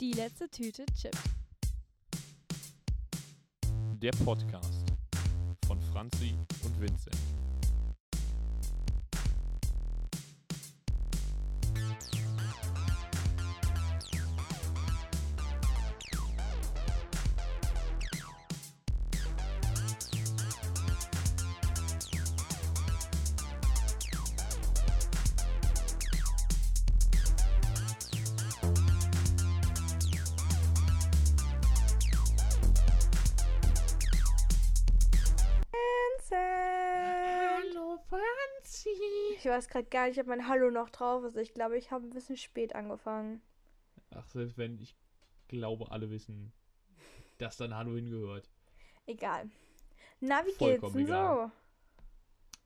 Die letzte Tüte Chips. Der Podcast von Franzi und Vincent. Weiß gerade gar nicht, ob mein Hallo noch drauf ist. Ich glaube, ich habe ein bisschen spät angefangen. Ach, selbst wenn, ich glaube, alle wissen, dass dann Hallo hingehört. Egal. Na, wie Vollkommen geht's denn egal.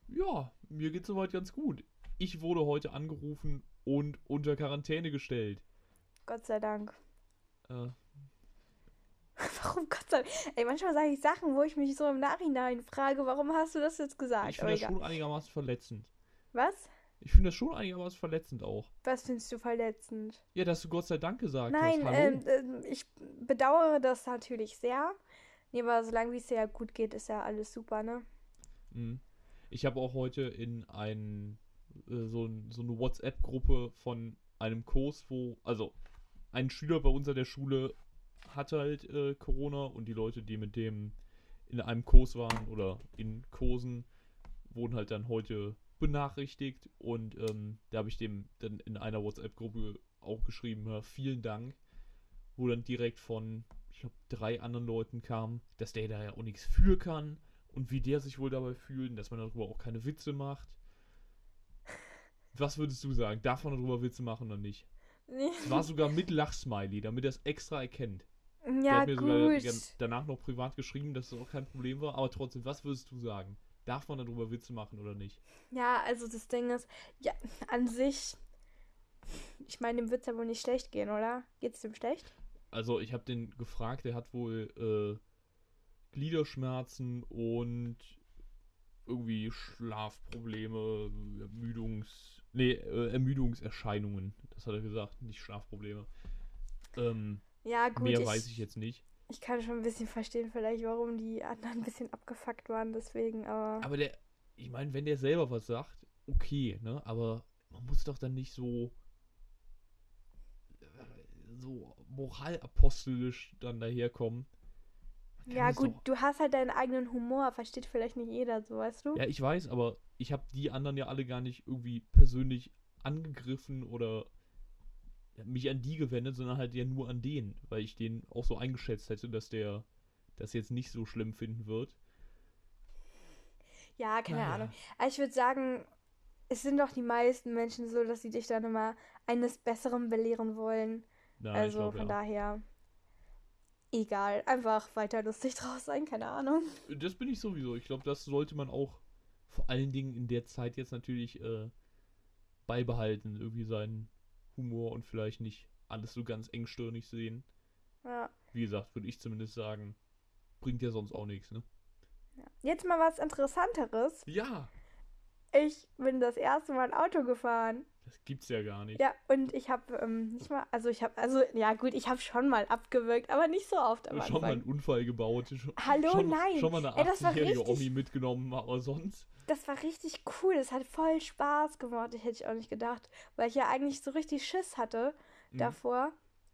so? Ja, mir geht's soweit ganz gut. Ich wurde heute angerufen und unter Quarantäne gestellt. Gott sei Dank. Äh, Warum Gott sei Dank? Ey, manchmal sage ich Sachen, wo ich mich so im Nachhinein frage, warum hast du das jetzt gesagt? ich finde das egal. schon einigermaßen verletzend. Was? Ich finde das schon einigermaßen verletzend auch. Was findest du verletzend? Ja, dass du Gott sei Dank gesagt Nein, hast. Hallo. ähm, ähm, ich bedauere das natürlich sehr. Nee, aber solange wie es dir ja gut geht, ist ja alles super, ne? Mhm. Ich habe auch heute in ein, äh, so, so eine WhatsApp-Gruppe von einem Kurs, wo, also ein Schüler bei uns an der Schule hatte halt äh, Corona und die Leute, die mit dem in einem Kurs waren oder in Kursen, wurden halt dann heute benachrichtigt und ähm, da habe ich dem dann in einer WhatsApp-Gruppe auch geschrieben, ja, vielen Dank, wo dann direkt von, ich glaube, drei anderen Leuten kam, dass der da ja auch nichts für kann und wie der sich wohl dabei fühlt, dass man darüber auch keine Witze macht. Was würdest du sagen? Darf man darüber Witze machen oder nicht? Es war sogar mit Lachsmiley, damit er es extra erkennt. Der ja, hat mir sogar gut. gern- danach noch privat geschrieben, dass es auch kein Problem war. Aber trotzdem, was würdest du sagen? Darf man darüber Witze machen oder nicht? Ja, also das Ding ist, ja, an sich, ich meine, dem wird's ja wohl nicht schlecht gehen, oder? Geht's dem schlecht? Also ich habe den gefragt, der hat wohl äh, Gliederschmerzen und irgendwie Schlafprobleme, Ermüdungs... Nee, äh, Ermüdungserscheinungen. Das hat er gesagt, nicht Schlafprobleme. Ähm, Ja, gut, mehr ich, weiß ich jetzt nicht. Ich kann schon ein bisschen verstehen, vielleicht, warum die anderen ein bisschen abgefuckt waren, deswegen, aber. Aber der, ich meine, wenn der selber was sagt, okay, ne? Aber man muss doch dann nicht so so moralapostelisch dann daherkommen. Ja, gut, doch- du hast halt deinen eigenen Humor, versteht vielleicht nicht jeder so, weißt du? Ja, ich weiß, aber ich habe die anderen ja alle gar nicht irgendwie persönlich angegriffen oder mich an die gewendet, sondern halt ja nur an den, weil ich den auch so eingeschätzt hätte, dass der das jetzt nicht so schlimm finden wird. Ja, keine Naja. Ahnung. Aber ich würde sagen, es sind doch die meisten Menschen so, dass sie dich dann immer eines Besseren belehren wollen. Ich also glaub, von ja. daher. Egal, einfach weiter lustig draus sein, keine Ahnung. Das bin ich sowieso. Ich glaube, das sollte man auch vor allen Dingen in der Zeit jetzt natürlich äh, beibehalten. Irgendwie seinen Humor und vielleicht nicht alles so ganz engstirnig sehen. Ja. Wie gesagt, würde ich zumindest sagen, bringt ja sonst auch nichts, ne? ja. Jetzt mal was Interessanteres. Ja, Ich bin das erste Mal Auto gefahren. Das gibt's ja gar nicht. Ja, und ich habe ähm, nicht mal, also ich habe, also ja gut, ich habe schon mal abgewürgt, aber nicht so oft am schon mal einen Anfang. Unfall gebaut. Schon, Hallo, schon, nein. Schon mal eine Ey, das war 80-jährige richtig- Omi mitgenommen, aber sonst. Das war richtig cool, das hat voll Spaß gemacht, ich hätte ich auch nicht gedacht, weil ich ja eigentlich so richtig Schiss hatte Mhm. davor.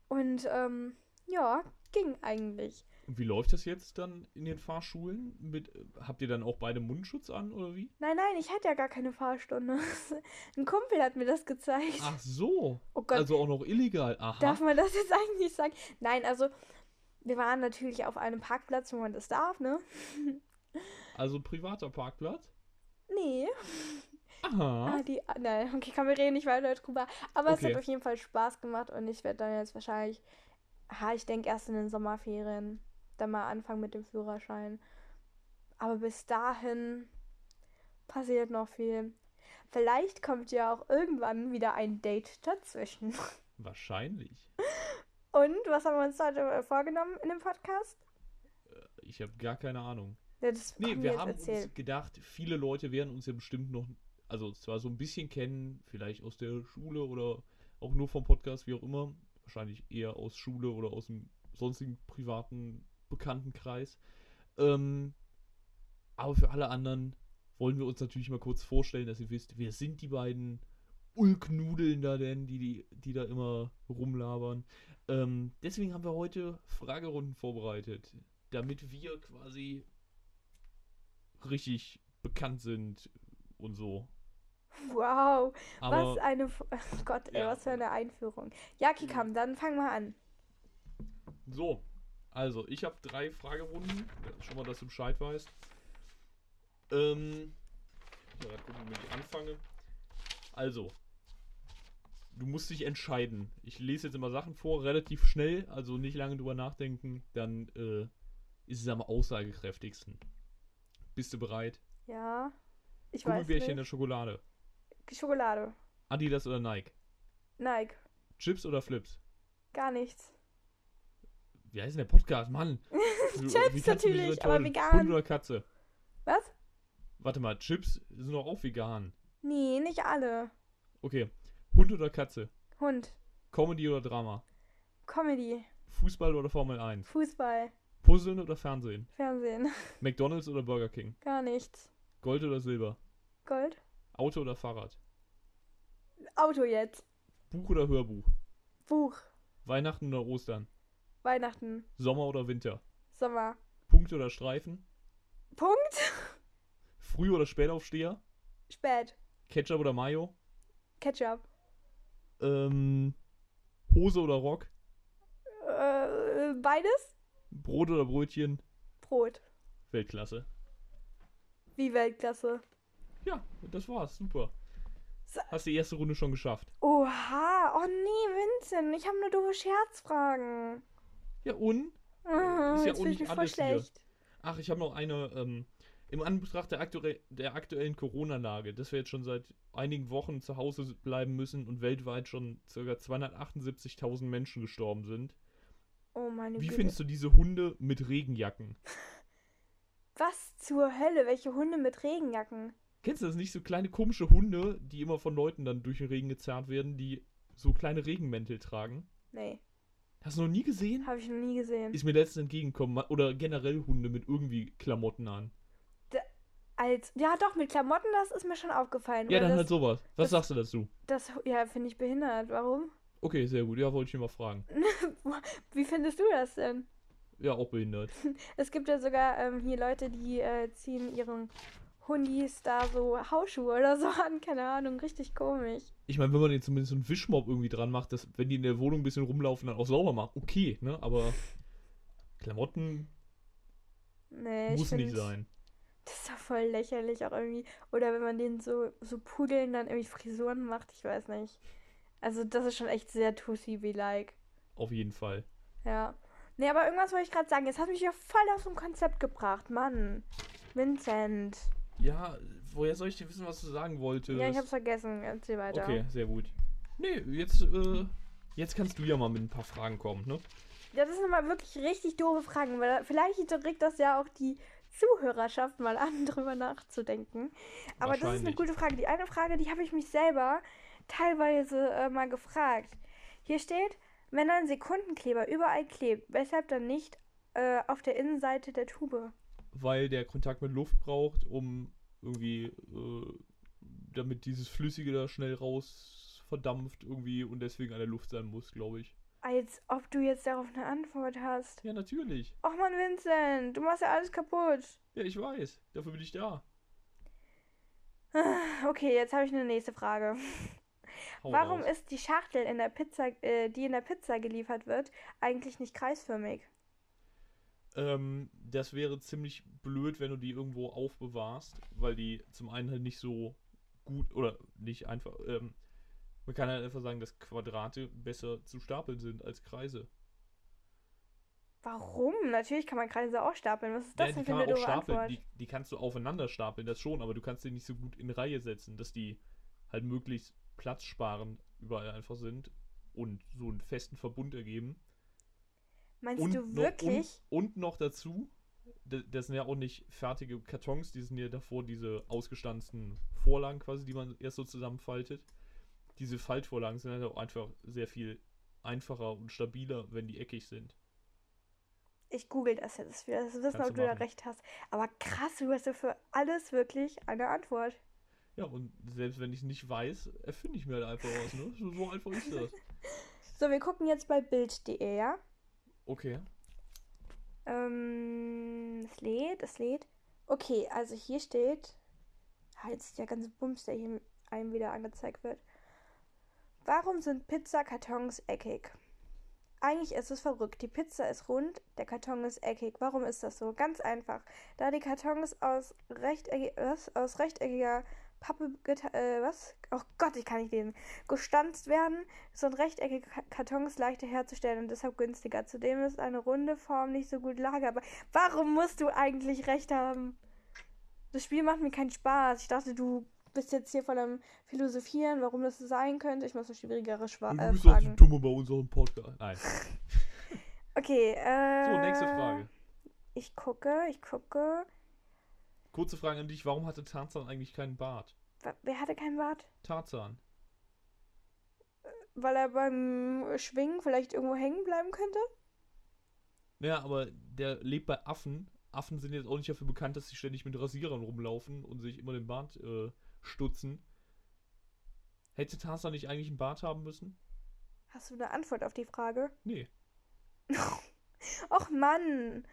Und ähm, ja, ging eigentlich. Und wie läuft das jetzt dann in den Fahrschulen? Mit, äh, habt ihr dann auch beide Mundschutz an oder wie? Nein, nein, ich hatte ja gar keine Fahrstunde. Ein Kumpel hat mir das gezeigt. Ach so. Oh Gott, Also auch noch illegal. Aha. darf man das jetzt eigentlich sagen? Nein, also wir waren natürlich auf einem Parkplatz, wo man das darf, ne? Also privater Parkplatz? Nee. Aha. Ah, die, ah, nein, okay, komm, wir reden nicht weiter drüber. Aber es Okay. hat auf jeden Fall Spaß gemacht und ich werde dann jetzt wahrscheinlich, ah, ich denke erst in den Sommerferien, dann mal anfangen mit dem Führerschein. Aber bis dahin passiert noch viel. Vielleicht kommt ja auch irgendwann wieder ein Date dazwischen. Wahrscheinlich. Und was haben wir uns heute äh, vorgenommen in dem Podcast? Ich habe gar keine Ahnung. Ja, Nee, wir haben erzählt. uns gedacht, viele Leute werden uns ja bestimmt noch, also zwar so ein bisschen kennen, vielleicht aus der Schule oder auch nur vom Podcast, wie auch immer. wahrscheinlich eher aus Schule oder aus dem sonstigen privaten Bekanntenkreis. Ähm, aber für alle anderen wollen wir uns natürlich mal kurz vorstellen, dass ihr wisst, wer sind die beiden Ulknudeln da denn, die, die, die da immer rumlabern. Ähm, deswegen haben wir heute Fragerunden vorbereitet, damit wir quasi richtig bekannt sind und so. Wow, Aber was eine. Oh Gott, ey, Ja. was für eine Einführung. Ja, Kikam, dann fang mal an. so, also ich habe drei Fragerunden, schon mal, dass du Bescheid weißt. Ähm, ja, gucken, wie ich anfange. Also, du musst dich entscheiden. Ich lese jetzt immer Sachen vor, relativ schnell, also nicht lange drüber nachdenken, dann äh, ist es am aussagekräftigsten. Bist du bereit? Ja. Ich weiß Gummibärchen in der. Schokolade. Schokolade. Adidas oder Nike? Nike. Chips oder Flips? Gar nichts. Wie heißt denn der Podcast? Mann! Chips natürlich, aber vegan. Hund oder Katze? Was? Warte mal, Chips sind doch auch vegan. Nee, nicht alle. Okay. Hund oder Katze? Hund. Comedy oder Drama? Comedy. Fußball oder Formel 1? Fußball. Puzzeln oder Fernsehen? Fernsehen. McDonalds oder Burger King? Gar nichts. Gold oder Silber? Gold. Auto oder Fahrrad? Auto jetzt. Buch oder Hörbuch? Buch. Weihnachten oder Ostern? Weihnachten. Sommer oder Winter? Sommer. Punkt oder Streifen? Punkt. Früh oder Spätaufsteher? Spät. Ketchup oder Mayo? Ketchup. Ähm, Hose oder Rock? Äh, beides? Brot oder Brötchen? Brot. Weltklasse. Wie Weltklasse. Ja, das war's. Super. So. Hast die erste Runde schon geschafft. Oha. Oh nee, Vincent. Ich habe nur doofe Scherzfragen. Ja, und? Mhm, ist ja ich nicht alles hier. schlecht. Ach, ich habe noch eine, ähm, im Anbetracht der, aktuell, der aktuellen Corona-Lage, dass wir jetzt schon seit einigen Wochen zu Hause bleiben müssen und weltweit schon ca. 278.000 Menschen gestorben sind. Oh meine Wie Güte. findest du diese Hunde mit Regenjacken? Was zur Hölle? Welche Hunde mit Regenjacken? Kennst du das nicht? So kleine komische Hunde, die immer von Leuten dann durch den Regen gezerrt werden, die so kleine Regenmäntel tragen? Nee, Hast du noch nie gesehen? habe ich noch nie gesehen. Ist mir letztens entgegengekommen. Oder generell Hunde mit irgendwie Klamotten an. Als, ja, doch, mit Klamotten, das ist mir schon aufgefallen. Ja, dann das, halt sowas. Was das- sagst du dazu? Das, ja, finde ich behindert. Warum? Okay, sehr gut. Ja, wollte ich dir mal fragen. Wie findest du das denn? Ja, auch behindert. Es gibt ja sogar ähm, hier Leute, die äh, ziehen ihren Hundis da so Hausschuhe oder so an. Keine Ahnung, richtig komisch. Ich meine, wenn man den zumindest so einen Wischmob irgendwie dran macht, dass, wenn die in der Wohnung ein bisschen rumlaufen, dann auch sauber macht. Okay, ne? Aber Klamotten Nee, muss nicht sein. Das ist doch voll lächerlich auch irgendwie. Oder wenn man denen so, so Pudeln dann irgendwie Frisuren macht, ich weiß nicht. Also das ist schon echt sehr Tussi wie like. Auf jeden Fall. Ja. Nee, aber irgendwas wollte ich gerade sagen. Jetzt hast du mich ja voll aus dem Konzept gebracht, Mann. Vincent. Ja, woher soll ich dir wissen, was du sagen wolltest? Ja, ich hab's vergessen. Erzähl weiter. Okay, sehr gut. Nee, jetzt, äh, jetzt kannst du ja mal mit ein paar Fragen kommen, ne? Ja, das sind mal wirklich richtig doofe Fragen, weil vielleicht regt das ja auch die Zuhörerschaft mal an, drüber nachzudenken. Aber das ist eine gute Frage. Die eine Frage, die habe ich mich selber teilweise äh, mal gefragt. Hier steht, wenn ein Sekundenkleber überall klebt, weshalb dann nicht äh, auf der Innenseite der Tube? Weil der Kontakt mit Luft braucht, um irgendwie, äh, damit dieses Flüssige da schnell raus verdampft irgendwie und deswegen an der Luft sein muss, glaube ich. Als ob du jetzt darauf eine Antwort hast. Ja, natürlich. Och man, Vincent, du machst ja alles kaputt. Ja, ich weiß. Dafür bin ich da. Okay, jetzt habe ich eine nächste Frage. Hau Warum raus. ist die Schachtel, in der Pizza, äh, die in der Pizza geliefert wird, eigentlich nicht kreisförmig? Ähm, das wäre ziemlich blöd, wenn du die irgendwo aufbewahrst, weil die zum einen halt nicht so gut oder nicht einfach. Ähm, man kann halt einfach sagen, dass Quadrate besser zu stapeln sind als Kreise. Warum? Natürlich kann man Kreise auch stapeln. Was ist das ja, denn für eine doofe stapeln. Antwort? Die, die kannst du aufeinander stapeln, das schon, aber du kannst die nicht so gut in Reihe setzen, dass die halt möglichst platzsparend überall einfach sind und so einen festen Verbund ergeben. Meinst und du noch, wirklich? Und, und noch dazu, das, sind ja auch nicht fertige Kartons, die sind ja davor diese ausgestanzten Vorlagen quasi, die man erst so zusammenfaltet. Diese Faltvorlagen sind halt auch einfach sehr viel einfacher und stabiler, wenn die eckig sind. Ich google das jetzt wieder. Das wissen, ob du du da recht hast. Aber krass, du hast ja für alles wirklich eine Antwort. Ja, und selbst wenn ich es nicht weiß, erfinde ich mir halt einfach was, ne? So, so einfach ist das. So, wir gucken jetzt bei Bild.de, ja? Okay. Ähm, es lädt, es lädt. Okay, also hier steht. Ah, jetzt ist der ganze Bums, der hier einem wieder angezeigt wird. Warum sind Pizzakartons eckig? Eigentlich ist es verrückt. Die Pizza ist rund, der Karton ist eckig. Warum ist das so? Ganz einfach. Da die Kartons aus, rechteckig, was? aus rechteckiger Pappe, geta- äh, was? Oh Gott, ich kann nicht lesen. Gestanzt werden, sind rechteckige Ka- Kartons leichter herzustellen und deshalb günstiger. Zudem ist eine runde Form nicht so gut lagerbar. Warum musst du eigentlich recht haben? Das Spiel macht mir keinen Spaß. Ich dachte, du bist jetzt hier voll am Philosophieren, warum das so sein könnte. Ich muss noch schwierigere Schwa du äh, bist auch so Fragen. dumme bei unserem Podcast. Nein. Okay, äh. So, nächste Frage. Ich gucke, ich gucke. Kurze Frage an dich. Warum hatte Tarzan eigentlich keinen Bart? Wer hatte keinen Bart? Tarzan. Weil er beim Schwingen vielleicht irgendwo hängen bleiben könnte? Ja, aber der lebt bei Affen. Affen sind jetzt auch nicht dafür bekannt, dass sie ständig mit Rasierern rumlaufen und sich immer den Bart äh, stutzen. Hätte Tarzan nicht eigentlich einen Bart haben müssen? Hast du eine Antwort auf die Frage? Nee. Och Mann!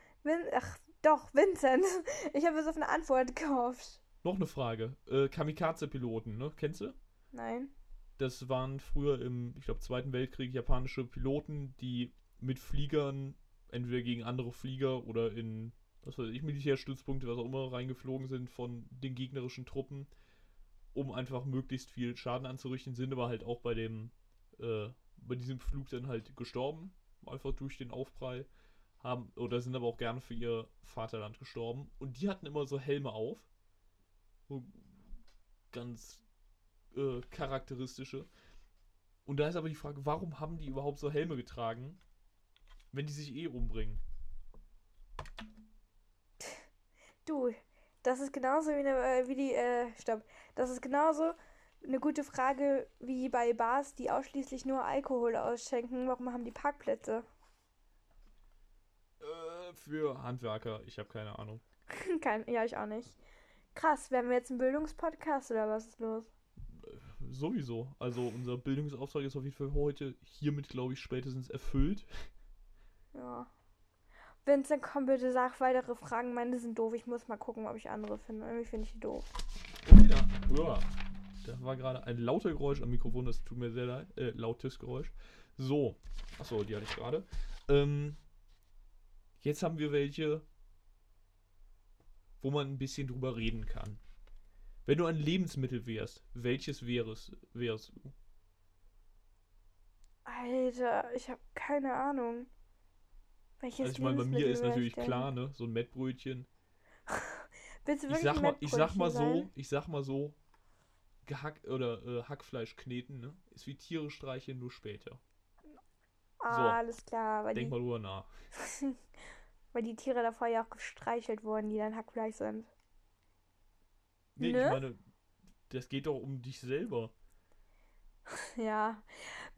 Ach, doch, Vincent. Ich habe jetzt auf eine Antwort gehofft. Noch eine Frage. Äh, Kamikaze-Piloten, ne? Kennst du? Nein. Das waren früher im, ich glaube, Zweiten Weltkrieg japanische Piloten, die mit Fliegern entweder gegen andere Flieger oder in, was weiß ich, Militärstützpunkte, was auch immer, reingeflogen sind von den gegnerischen Truppen, um einfach möglichst viel Schaden anzurichten, sind aber halt auch bei dem, äh, bei diesem Flug dann halt gestorben, einfach durch den Aufprall, haben, oder sind aber auch gerne für ihr Vaterland gestorben. Und die hatten immer so Helme auf. So ganz äh, charakteristische. Und da ist aber die Frage, warum haben die überhaupt so Helme getragen, wenn die sich eh umbringen? Du, das ist genauso wie, eine, äh, wie die, äh, stopp. Das ist genauso eine gute Frage wie bei Bars, die ausschließlich nur Alkohol ausschenken. Warum haben die Parkplätze? Für Handwerker, ich habe keine Ahnung. Kein, ja, ich auch nicht. Krass, werden wir jetzt ein Bildungspodcast oder was ist los? Sowieso. Also unser Bildungsauftrag ist auf jeden Fall heute hiermit, glaube ich, spätestens erfüllt. Ja. Vincent, komm bitte, sag weitere Fragen. Meine sind doof. Ich muss mal gucken, ob ich andere finde. Irgendwie finde ich die doof. Da, uah, da war gerade ein lauter Geräusch am Mikrofon, das tut mir sehr leid. Äh, lautes Geräusch. So. Achso, die hatte ich gerade. Ähm, jetzt haben wir welche, wo man ein bisschen drüber reden kann. Wenn du ein Lebensmittel wärst, welches wärst, wärst du? Alter, ich habe keine Ahnung. Welches Also ich meine, bei mir ist ich natürlich klar, ne? So ein Mettbrötchen. Willst du Ich wirklich sag mal, ich sag mal so, ich sag mal so, gehack oder äh, Hackfleisch kneten, ne? Ist wie Tiere streicheln, nur später. Ah, alles klar. Weil Denk die, mal drüber nach. weil die Tiere davor ja auch gestreichelt wurden, die dann Hackfleisch sind. Nee, Ne? ich meine, das geht doch um dich selber. Ja.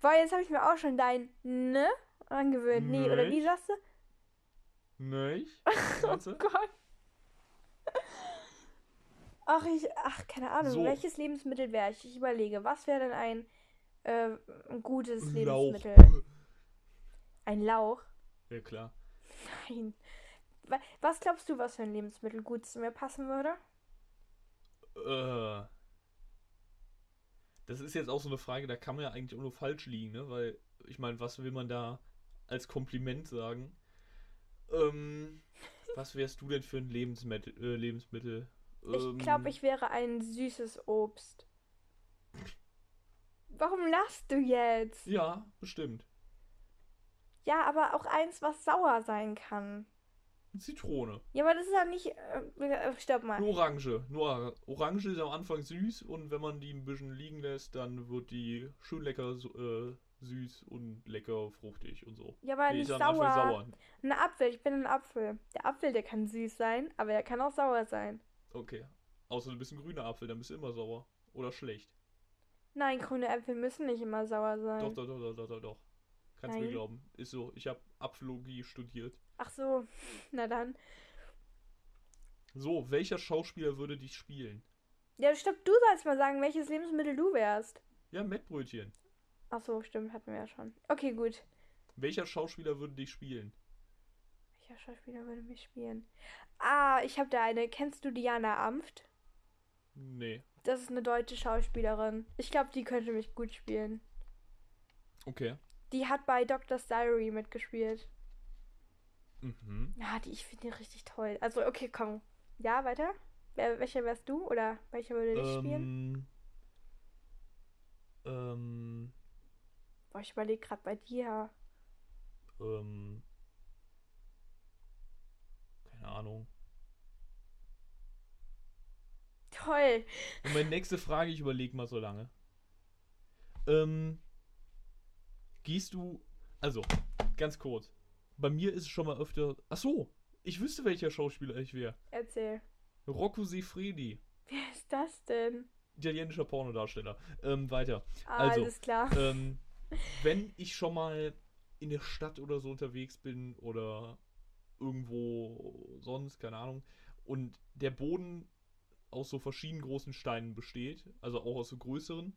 Boah, jetzt habe ich mir auch schon dein Ne angewöhnt. Nee, oder wie Nicht? sagst du? Nicht? Oh? Gott. Ach, ich, ach, keine Ahnung. So. Welches Lebensmittel wäre ich? Ich überlege, was wäre denn ein, äh, ein gutes Lauch. Lebensmittel? Ein Lauch? Ja, klar. Nein. Wa- Was glaubst du, was für ein Lebensmittel gut zu mir passen würde? Äh. Das ist jetzt auch so eine Frage, da kann man ja eigentlich auch nur falsch liegen, ne? Weil, ich meine, was will man da als Kompliment sagen? Ähm, was wärst du denn für ein Lebensmittel? Äh, Lebensmittel? Ich Ähm, glaube, ich wäre ein süßes Obst. Warum lachst du jetzt? Ja, bestimmt. Ja, aber auch eins, was sauer sein kann. Zitrone. Ja, aber das ist ja nicht. Äh, stopp mal. Nur Orange. Nur Orange ist am Anfang süß und wenn man die ein bisschen liegen lässt, dann wird die schön lecker äh, süß und lecker fruchtig und so. Ja, aber Die nicht sauer. sauer. Ein Apfel, ich bin ein Apfel. Der Apfel, der kann süß sein, aber der kann auch sauer sein. Okay. Außer du bist ein grüner Apfel, dann bist du immer sauer. Oder schlecht. Nein, grüne Äpfel müssen nicht immer sauer sein. Doch, doch, doch, doch, doch, doch, doch. Kannst mir Nein. glauben. Ist so. Ich habe Apfologie studiert. Ach so, na dann. So, welcher Schauspieler würde dich spielen? Ja, stopp, du sollst mal sagen, welches Lebensmittel du wärst. Ja, Mettbrötchen. Ach so, stimmt, hatten wir ja schon. Okay, gut. Welcher Schauspieler würde dich spielen? Welcher Schauspieler würde mich spielen? Ah, ich habe da eine. Kennst du Diana Amft? Nee. Das ist eine deutsche Schauspielerin. Ich glaube, die könnte mich gut spielen. Okay. Die hat bei Doctor's Diary mitgespielt. Mhm. Ja, die, ich finde die richtig toll. Also, okay, komm. Ja, weiter? Wer, welcher wärst du? Oder welcher würde dich spielen? Ähm. Ähm. Boah, ich überlege gerade bei dir. Ähm. Keine Ahnung. Toll. Und meine nächste Frage, ich überlege mal so lange. Ähm. Gehst du. Also, ganz kurz. Bei mir ist es schon mal öfter. Ach so, ich wüsste, welcher Schauspieler ich wäre. Erzähl. Rocco Siffredi. Wer ist das denn? Italienischer Pornodarsteller. Ähm, weiter. Ah, Also, alles klar. ähm, wenn ich schon mal in der Stadt oder so unterwegs bin oder irgendwo sonst, keine Ahnung, und der Boden aus so verschiedenen großen Steinen besteht, also auch aus so größeren,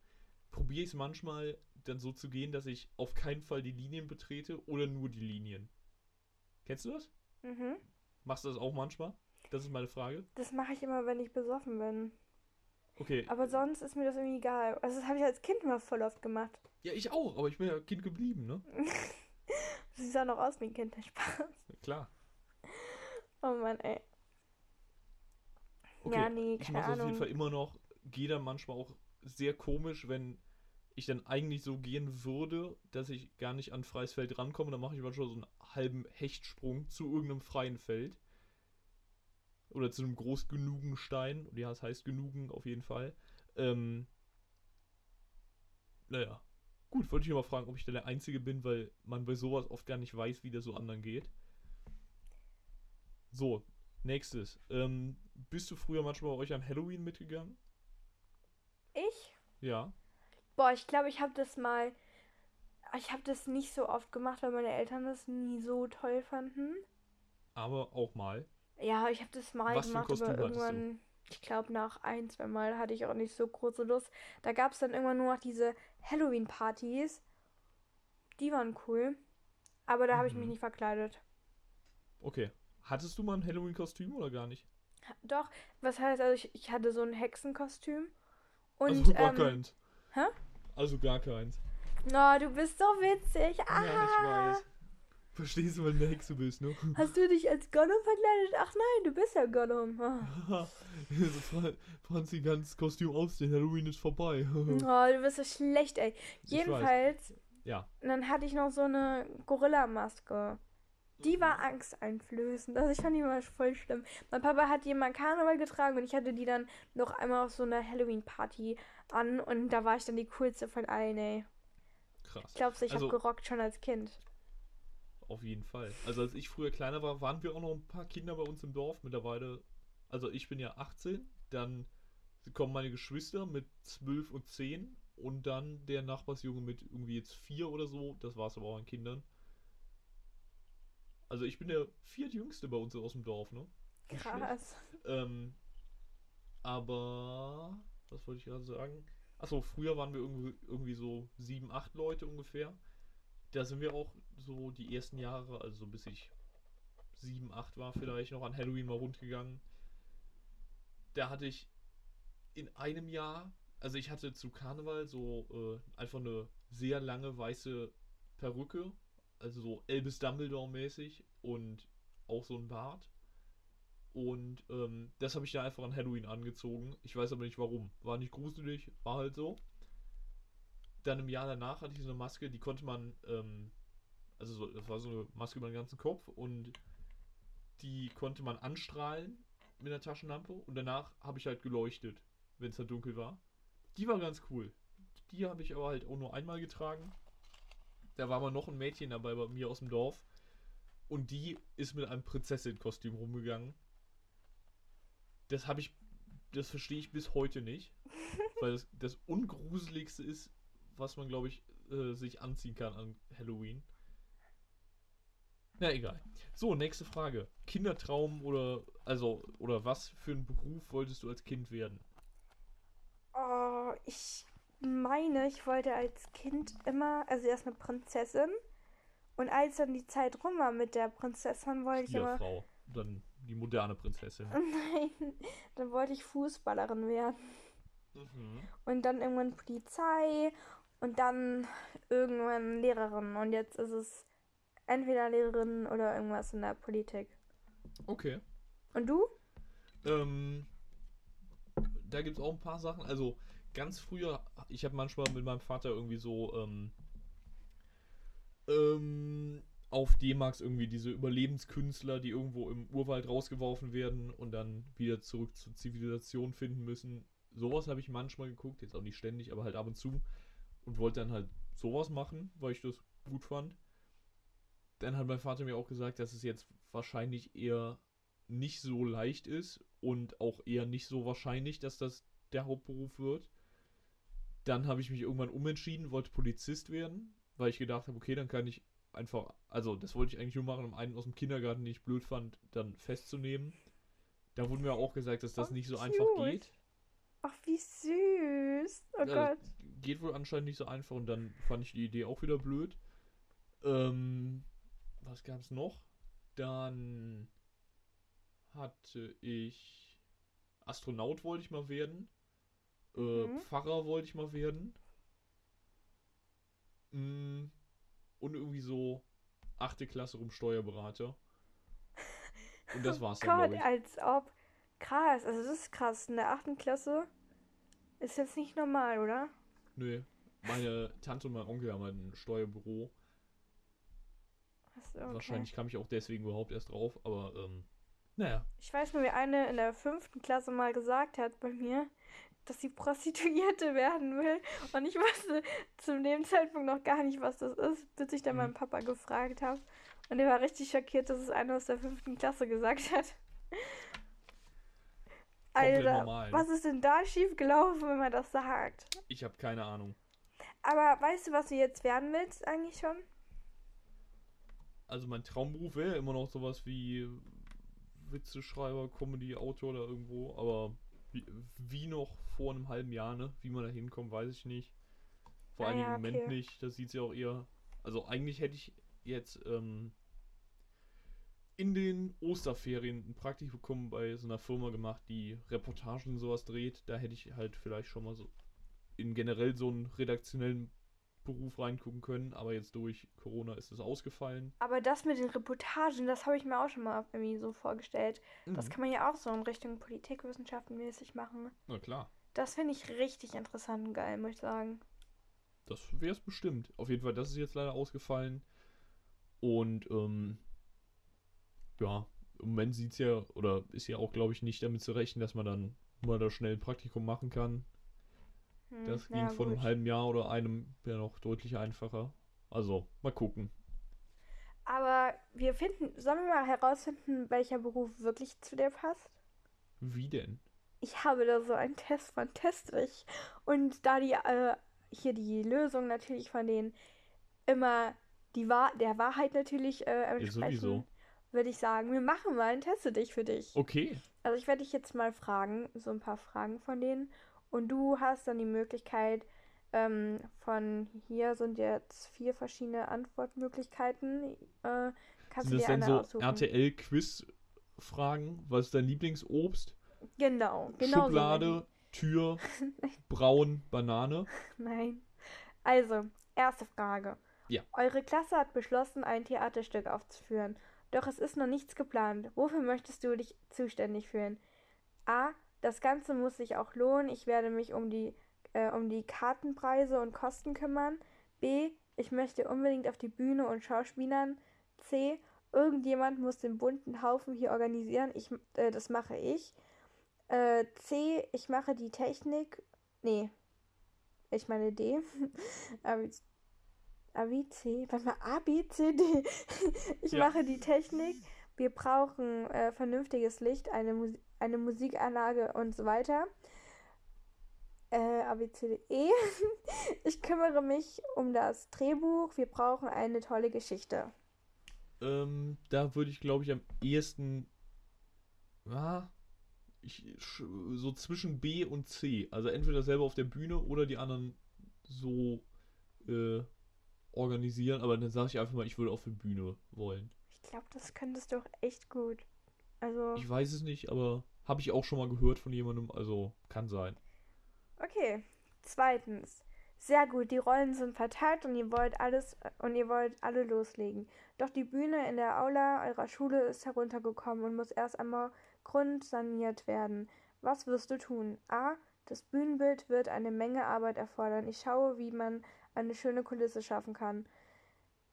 probiere ich es manchmal dann so zu gehen, dass ich auf keinen Fall die Linien betrete oder nur die Linien. Kennst du das? Mhm. Machst du das auch manchmal? Das ist meine Frage. Das mache ich immer, wenn ich besoffen bin. Okay. Aber sonst ist mir das irgendwie egal. Also, das habe ich als Kind immer voll oft gemacht. Ja, ich auch, aber ich bin ja Kind geblieben, ne? Du siehst auch noch aus wie ein Kind, der Spaß. Klar. Oh Mann, ey. Okay, Ja, nee, ich keine mache auf jeden. Fall immer noch, gehe dann manchmal auch sehr komisch, wenn ich dann eigentlich so gehen würde, dass ich gar nicht an freies Feld rankomme, dann mache ich manchmal so einen halben Hechtsprung zu irgendeinem freien Feld. Oder zu einem groß genugen Stein. Ja, es heißt genugen auf jeden Fall. Ähm, naja. Gut, wollte ich nur mal fragen, ob ich da der Einzige bin, weil man bei sowas oft gar nicht weiß, wie das so anderen geht. So, nächstes. Ähm, bist du früher manchmal bei euch an Halloween mitgegangen? Ich? Ja. Boah, ich glaube, ich habe das mal. Ich habe das nicht so oft gemacht, weil meine Eltern das nie so toll fanden. Aber auch mal. Ja, ich habe das mal Was gemacht, aber irgendwann, ich glaube, nach ein, zwei Mal hatte ich auch nicht so große Lust. Da gab es dann irgendwann nur noch diese Halloween-Partys. Die waren cool. Aber da habe ich mich Mhm. nicht verkleidet. Okay. Hattest du mal ein Halloween-Kostüm oder gar nicht? Doch, was heißt, also ich, ich hatte so ein Hexenkostüm. Und, also gar ähm. Hä? Also gar keins. Oh, du bist so witzig. Ah, Ja, ich weiß. Verstehst du, weil du eine Hexe bist, ne? Hast du dich als Gollum verkleidet? Ach nein, du bist ja Gollum. Ah. Haha. so Fra- Franzi ganz Kostüm ausziehen, Halloween ist vorbei. Oh, du bist so schlecht, ey. Jedenfalls, ja. dann hatte ich noch so eine Gorilla-Maske. Die war angsteinflößend. Also ich fand die mal voll schlimm. Mein Papa hat die immer Karneval getragen und ich hatte die dann noch einmal auf so einer Halloween-Party an und da war ich dann die coolste von allen, ey. Krass. Ich glaube, ich Also- habe gerockt schon als Kind. Auf jeden Fall. Also als ich früher kleiner war, waren wir auch noch ein paar Kinder bei uns im Dorf. Mittlerweile, also ich bin ja 18, dann kommen meine Geschwister mit 12 und 10 und dann der Nachbarsjunge mit irgendwie jetzt 4 oder so. Das war es aber auch an Kindern. Also ich bin der viertjüngste bei uns aus dem Dorf, ne? Krass. Ähm, aber, was wollte ich gerade sagen? Achso, früher waren wir irgendwie, irgendwie so sieben, acht Leute ungefähr. Da sind wir auch so die ersten Jahre, also so bis ich sieben, acht war vielleicht noch an Halloween mal rundgegangen. Da hatte ich in einem Jahr, also ich hatte zu Karneval so äh, einfach eine sehr lange weiße Perücke, also so Elvis Dumbledore mäßig und auch so ein Bart. Und ähm, das habe ich dann einfach an Halloween angezogen. Ich weiß aber nicht warum. War nicht gruselig, war halt so. Dann im Jahr danach hatte ich so eine Maske, die konnte man, ähm, also so, das war so eine Maske über den ganzen Kopf und die konnte man anstrahlen mit einer Taschenlampe und danach habe ich halt geleuchtet, wenn es halt dunkel war. Die war ganz cool. Die habe ich aber halt auch nur einmal getragen. Da war aber noch ein Mädchen dabei bei mir aus dem Dorf. Und die ist mit einem Prinzessin-Kostüm rumgegangen. Das habe ich, das verstehe ich bis heute nicht. weil das, das Ungruseligste ist, was man, glaube ich, äh, sich anziehen kann an Halloween. Na egal. So, nächste Frage. Kindertraum oder also oder was für einen Beruf wolltest du als Kind werden? Oh, ich meine, ich wollte als Kind immer, also erst eine Prinzessin. Und als dann die Zeit rum war mit der Prinzessin, wollte ich immer. Frau. Dann die moderne Prinzessin. Nein, dann wollte ich Fußballerin werden. Mhm. Und dann irgendwann Polizei und dann irgendwann Lehrerin. Und jetzt ist es entweder Lehrerin oder irgendwas in der Politik. Okay. Und du? Ähm, da gibt es auch ein paar Sachen. Also ganz früher, ich habe manchmal mit meinem Vater irgendwie so ähm, ähm, auf D-Max irgendwie diese Überlebenskünstler, die irgendwo im Urwald rausgeworfen werden und dann wieder zurück zur Zivilisation finden müssen. Sowas habe ich manchmal geguckt, jetzt auch nicht ständig, aber halt ab und zu. Und wollte dann halt sowas machen, weil ich das gut fand. Dann hat mein Vater mir auch gesagt, dass es jetzt wahrscheinlich eher nicht so leicht ist und auch eher nicht so wahrscheinlich, dass das der Hauptberuf wird. Dann habe ich mich irgendwann umentschieden, wollte Polizist werden, weil ich gedacht habe, okay, dann kann ich einfach, also das wollte ich eigentlich nur machen, um einen aus dem Kindergarten, den ich blöd fand, dann festzunehmen. Da wurde mir auch gesagt, dass das Oh, nicht so cute. einfach geht. Ach, wie süß. Oh Ja, Gott. Geht wohl anscheinend nicht so einfach und dann fand ich die Idee auch wieder blöd. Ähm, was gab's noch? Dann hatte ich Astronaut wollte ich mal werden. Äh, Mhm. Pfarrer wollte ich mal werden. Mm, Und irgendwie so achte Klasse rum Steuerberater. Und das war's dann, Gott, als ob. Krass, also das ist krass. In der achten Klasse ist jetzt nicht normal, oder? Nö. Meine Tante und mein Onkel haben halt ein Steuerbüro. So, okay. Wahrscheinlich kam ich auch deswegen überhaupt erst drauf, aber ähm, naja. Ich weiß nur, wie eine in der fünften Klasse mal gesagt hat bei mir, dass sie Prostituierte werden will. Und ich wusste zu dem Zeitpunkt noch gar nicht, was das ist, bis ich dann Mhm. meinen Papa gefragt habe. Und er war richtig schockiert, dass es einer aus der fünften Klasse gesagt hat. Alter, was ist denn da schiefgelaufen, wenn man das sagt? Ich habe keine Ahnung. Aber weißt du, was du jetzt werden willst eigentlich schon? Also mein Traumberuf wäre immer noch sowas wie Witzeschreiber, Comedy-Autor oder irgendwo, aber wie, wie noch vor einem halben Jahr, ne? Wie man da hinkommt, weiß ich nicht. Vor Ah allem im ja, Moment okay. nicht. Das sieht ja auch eher. Also eigentlich hätte ich jetzt ähm, in den Osterferien ein Praktikum bei so einer Firma gemacht, die Reportagen und sowas dreht. Da hätte ich halt vielleicht schon mal so in generell so einen redaktionellen Beruf reingucken können, aber jetzt durch Corona ist es ausgefallen. Aber das mit den Reportagen, das habe ich mir auch schon mal irgendwie so vorgestellt. Das Mhm. kann man ja auch so in Richtung Politikwissenschaften mäßig machen. Na klar. Das finde ich richtig interessant und geil, muss ich sagen. Das wäre es bestimmt. Auf jeden Fall, das ist jetzt leider ausgefallen. Und ähm, ja, im Moment sieht es ja, oder ist ja auch, glaube ich, nicht damit zu rechnen, dass man dann mal da schnell ein Praktikum machen kann. Hm, Das ging ja, vor einem halben Jahr oder einem ja noch deutlich einfacher. Also, mal gucken. Aber wir finden, sollen wir mal herausfinden, welcher Beruf wirklich zu dir passt? Wie denn? Ich habe da so einen Test von Testrich. Und da die, äh, hier die Lösung natürlich von denen immer die Wahr der Wahrheit natürlich äh, entsprechen, würde ich sagen, wir machen mal einen Teste dich für dich. Okay. Also ich werde dich jetzt mal fragen, so ein paar Fragen von denen. Und du hast dann die Möglichkeit, ähm, von hier sind jetzt vier verschiedene Antwortmöglichkeiten. Äh, kannst Sind du das dir denn eine so. RTL-Quiz-Fragen? Was ist dein Lieblingsobst? Genau, genau. so Schublade, Tür, braun, Banane. Nein. Also, erste Frage. Ja. Eure Klasse hat beschlossen, ein Theaterstück aufzuführen. Doch es ist noch nichts geplant. Wofür möchtest du dich zuständig fühlen? A. Das Ganze muss sich auch lohnen. Ich werde mich um die, äh, um die Kartenpreise und Kosten kümmern. B. Ich möchte unbedingt auf die Bühne und Schauspielern. C. Irgendjemand muss den bunten Haufen hier organisieren. Ich, äh, das mache ich. Äh, C. Ich mache die Technik. Nee, ich meine D. A, B, A, B, C. Warte mal, A, B, C, D. Ich Ja. mache die Technik. Wir brauchen äh, vernünftiges Licht, eine, Mus eine Musikanlage und so weiter. Äh, A, B, C, D, E. Ich kümmere mich um das Drehbuch. Wir brauchen eine tolle Geschichte. Ähm, da würde ich, glaube ich, am ehesten. Ja, ich, so zwischen B und C. Also entweder selber auf der Bühne oder die anderen so äh, organisieren. Aber dann sage ich einfach mal, ich würde auf der Bühne wollen. Ich glaube, das könntest du auch echt gut. Also, Ich weiß es nicht, aber habe ich auch schon mal gehört von jemandem. Also kann sein. okay. Zweitens. Sehr gut, die Rollen sind verteilt und ihr wollt alles und ihr wollt alle loslegen. Doch die Bühne in der Aula eurer Schule ist heruntergekommen und muss erst einmal grundsaniert werden. Was wirst du tun? A. Das Bühnenbild wird eine Menge Arbeit erfordern. Ich schaue, wie man eine schöne Kulisse schaffen kann.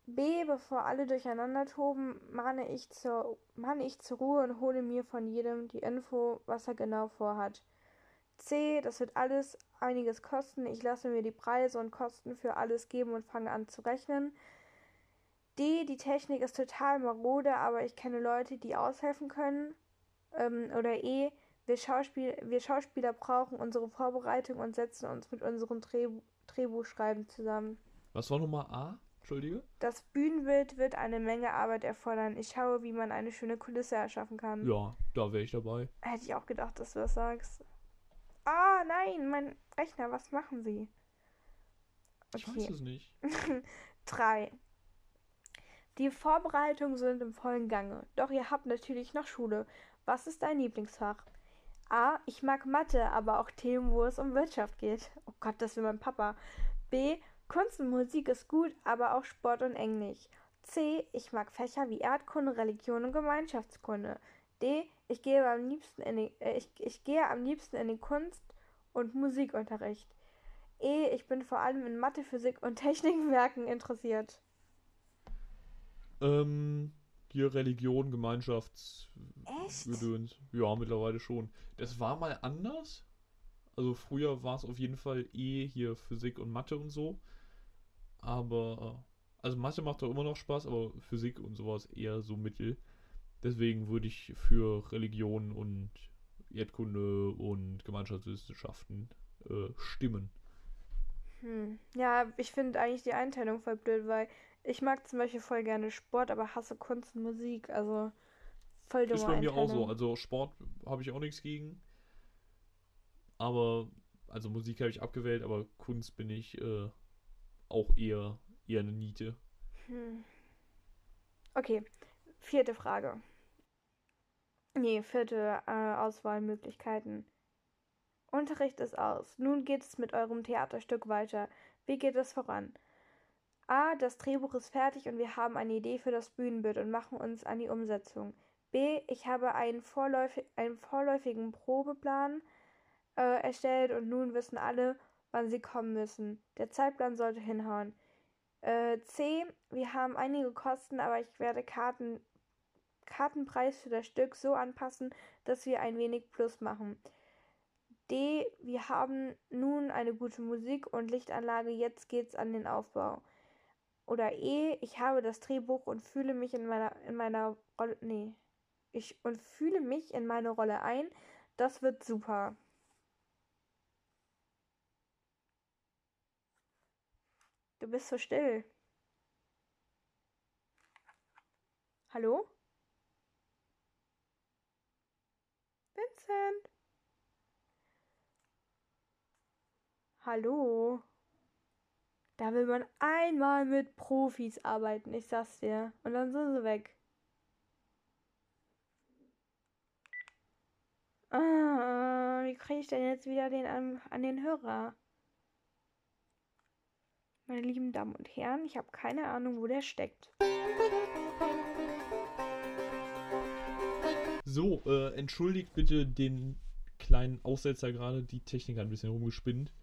B. Bevor alle durcheinander toben, mahne ich zur, mahne ich zur Ruhe und hole mir von jedem die Info, was er genau vorhat. C. Das wird alles einiges kosten. Ich lasse mir die Preise und Kosten für alles geben und fange an zu rechnen. D. Die Technik ist total marode, aber ich kenne Leute, die aushelfen können. Ähm, oder E. Wir, Schauspiel wir Schauspieler brauchen unsere Vorbereitung und setzen uns mit unserem Dreh Drehbuchschreiben zusammen. Was war Nummer A? Entschuldige? Das Bühnenbild wird eine Menge Arbeit erfordern. Ich schaue, wie man eine schöne Kulisse erschaffen kann. Ja, da wäre ich dabei. Hätte ich auch gedacht, dass du das sagst. Ah, nein, mein Rechner, was machen sie? Ich weiß es nicht. 3. Die Vorbereitungen sind im vollen Gange. Doch ihr habt natürlich noch Schule. Was ist dein Lieblingsfach? A. Ich mag Mathe, aber auch Themen, wo es um Wirtschaft geht. Oh Gott, das will mein Papa. B. Kunst und Musik ist gut, aber auch Sport und Englisch. C. Ich mag Fächer wie Erdkunde, Religion und Gemeinschaftskunde. D. Ich gehe am liebsten in den, äh, ich, ich gehe am liebsten in den Kunst- und Musikunterricht. E. Ich bin vor allem in Mathe, Physik und Technikwerken interessiert. Ähm, hier Religion, Gemeinschafts... Echt? Gedöns. Ja, mittlerweile schon. Das war mal anders. Also früher war es auf jeden Fall eh hier Physik und Mathe und so. Aber, äh, also Mathe macht doch immer noch Spaß, aber Physik und sowas eher so mittel. Deswegen würde ich für Religion und Erdkunde und Gemeinschaftswissenschaften äh, stimmen. Hm. Ja, ich finde eigentlich die Einteilung voll blöd, weil ich mag zum Beispiel voll gerne Sport, aber hasse Kunst und Musik. Also voll dumme Ist bei mir auch so. Also Sport habe ich auch nichts gegen. Aber, also Musik habe ich abgewählt, aber Kunst bin ich äh, auch eher, eher eine Niete. Hm. Okay, vierte Frage. Nee, vierte äh, Auswahlmöglichkeiten. Unterricht ist aus. Nun geht es mit eurem Theaterstück weiter. Wie geht es voran? A. Das Drehbuch ist fertig und wir haben eine Idee für das Bühnenbild und machen uns an die Umsetzung. B. Ich habe einen, vorläufig, einen vorläufigen Probeplan äh, erstellt und nun wissen alle, wann sie kommen müssen. Der Zeitplan sollte hinhauen. Äh, C. Wir haben einige Kosten, aber ich werde Karten, Kartenpreis für das Stück so anpassen, dass wir ein wenig Plus machen. D. Wir haben nun eine gute Musik und Lichtanlage, jetzt geht's an den Aufbau. Oder E. Ich habe das Drehbuch und fühle mich in meiner, in meiner Rolle. Nee. Ich und fühle mich in meine Rolle ein. Das wird super. Du bist so still. Hallo? Vincent? Hallo? Da will man einmal mit Profis arbeiten, ich sag's dir. Und dann sind sie weg. Ah, wie kriege ich denn jetzt wieder den an, an den Hörer? Meine lieben Damen und Herren, ich habe keine Ahnung, wo der steckt. So, äh, entschuldigt bitte den kleinen Aussetzer gerade. Die Technik hat ein bisschen rumgespinnt.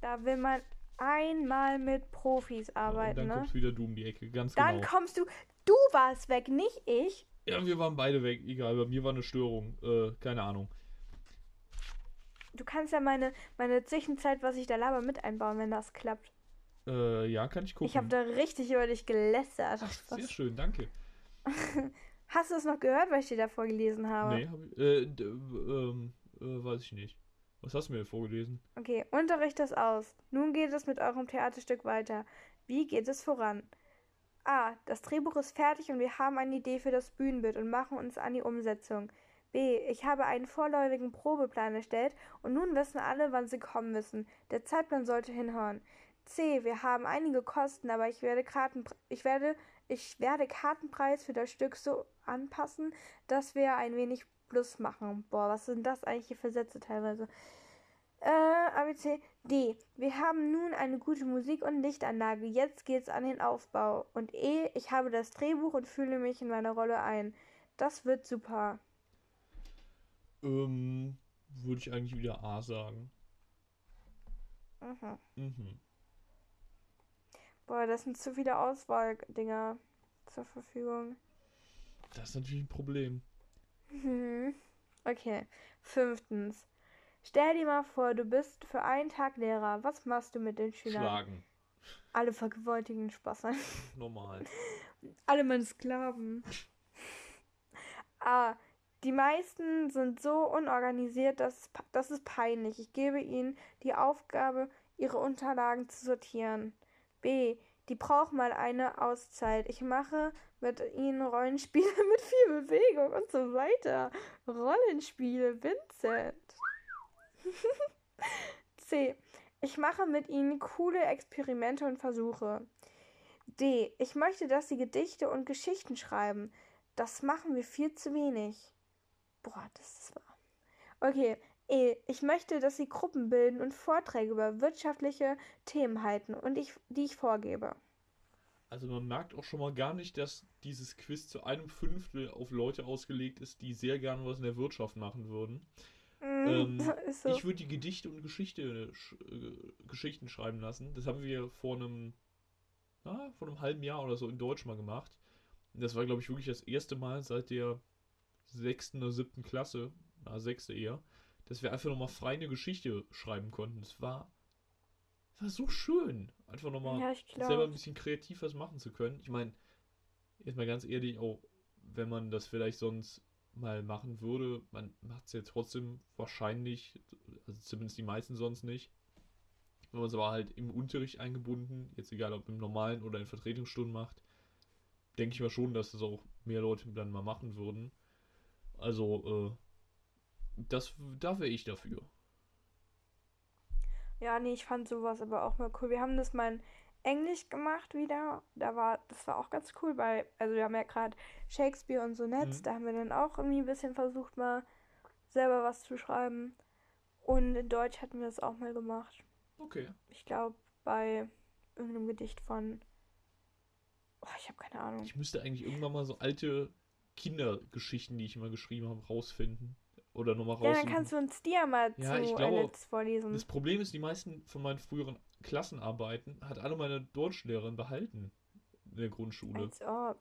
Da will man einmal mit Profis arbeiten, dann ne? kommst wieder du um die Ecke, ganz Dann genau. kommst du. Du warst weg, nicht ich. Ja, wir waren beide weg. Egal, bei mir war eine Störung. Äh, keine Ahnung. Du kannst ja meine, meine Zwischenzeit, was ich da laber, mit einbauen, wenn das klappt. Äh, ja, kann ich gucken. Ich habe da richtig über dich gelästert. Ach, sehr Was- schön, danke. Hast du es noch gehört, was ich dir da vorgelesen habe? Nee, hab ich, äh, ähm, äh, weiß ich nicht. Was hast du mir vorgelesen? Okay, Unterricht ist aus. Nun geht es mit eurem Theaterstück weiter. Wie geht es voran? A. Das Drehbuch ist fertig und wir haben eine Idee für das Bühnenbild und machen uns an die Umsetzung. B. Ich habe einen vorläufigen Probeplan erstellt und nun wissen alle, wann sie kommen müssen. Der Zeitplan sollte hinhauen. C. Wir haben einige Kosten, aber ich werde, Karten, ich werde, ich werde Kartenpreis für das Stück so anpassen, dass wir ein wenig Plus machen. Boah, was sind das eigentlich hier für Sätze teilweise? Äh, ABC. D. Wir haben nun eine gute Musik- und Lichtanlage. Jetzt geht's an den Aufbau. Und E. Ich habe das Drehbuch und fühle mich in meine Rolle ein. Das wird super. Ähm, würde ich eigentlich wieder A sagen. Mhm. Mhm. Boah, das sind zu viele Auswahldinger zur Verfügung. Das ist natürlich ein Problem. Mhm. Okay. Fünftens. Stell dir mal vor, du bist für einen Tag Lehrer. Was machst du mit den Schülern? Schlagen. Alle vergewaltigen Spaß. Normal. Alle meine Sklaven. Ah, die meisten sind so unorganisiert, dass das ist peinlich. Ich gebe ihnen die Aufgabe, ihre Unterlagen zu sortieren. B. Die brauchen mal eine Auszeit. Ich mache mit ihnen Rollenspiele mit viel Bewegung und so weiter. Rollenspiele, Vincent. C. Ich mache mit ihnen coole Experimente und Versuche. D. Ich möchte, dass sie Gedichte und Geschichten schreiben. Das machen wir viel zu wenig. Boah, das ist wahr. Okay. E. Ich möchte, dass sie Gruppen bilden und Vorträge über wirtschaftliche Themen halten und ich, die ich vorgebe. Also man merkt auch schon mal gar nicht, dass dieses Quiz zu einem Fünftel auf Leute ausgelegt ist, die sehr gerne was in der Wirtschaft machen würden. Mm, Ähm, so. Ich würde die Gedichte und Geschichte, sch, äh, Geschichten schreiben lassen. Das haben wir vor einem, na, vor einem halben Jahr oder so in Deutsch mal gemacht. Und das war, glaube ich, wirklich das erste Mal seit der sechsten oder siebten Klasse, na, sechste eher, dass wir einfach nochmal frei eine Geschichte schreiben konnten. Das war, war so schön. Einfach nochmal ja, selber ein bisschen kreativ was machen zu können. Ich meine, jetzt mal ganz ehrlich, auch wenn man das vielleicht sonst mal machen würde, man macht es ja trotzdem wahrscheinlich, also zumindest die meisten sonst nicht. Wenn man es aber halt im Unterricht eingebunden, jetzt egal ob im normalen oder in Vertretungsstunden macht, denke ich mal schon, dass das auch mehr Leute dann mal machen würden. Also, äh, das, da wäre ich dafür. Ja, nee, ich fand sowas aber auch mal cool. Wir haben das mal in Englisch gemacht wieder. Da war, das war auch ganz cool, weil, also wir haben ja gerade Shakespeare und so Netz, Mhm. da haben wir dann auch irgendwie ein bisschen versucht, mal selber was zu schreiben. Und in Deutsch hatten wir das auch mal gemacht. Okay. Ich glaube, bei irgendeinem Gedicht von. Oh, ich habe keine Ahnung. Ich müsste eigentlich irgendwann mal so alte Kindergeschichten, die ich immer geschrieben habe, rausfinden. Oder nochmal Ja, dann kannst du uns die ja mal Ja, zu ich glaube, vorlesen. Das Problem ist, die meisten von meinen früheren Klassenarbeiten hat alle meine Deutschlehrerin behalten in der Grundschule. Als ob.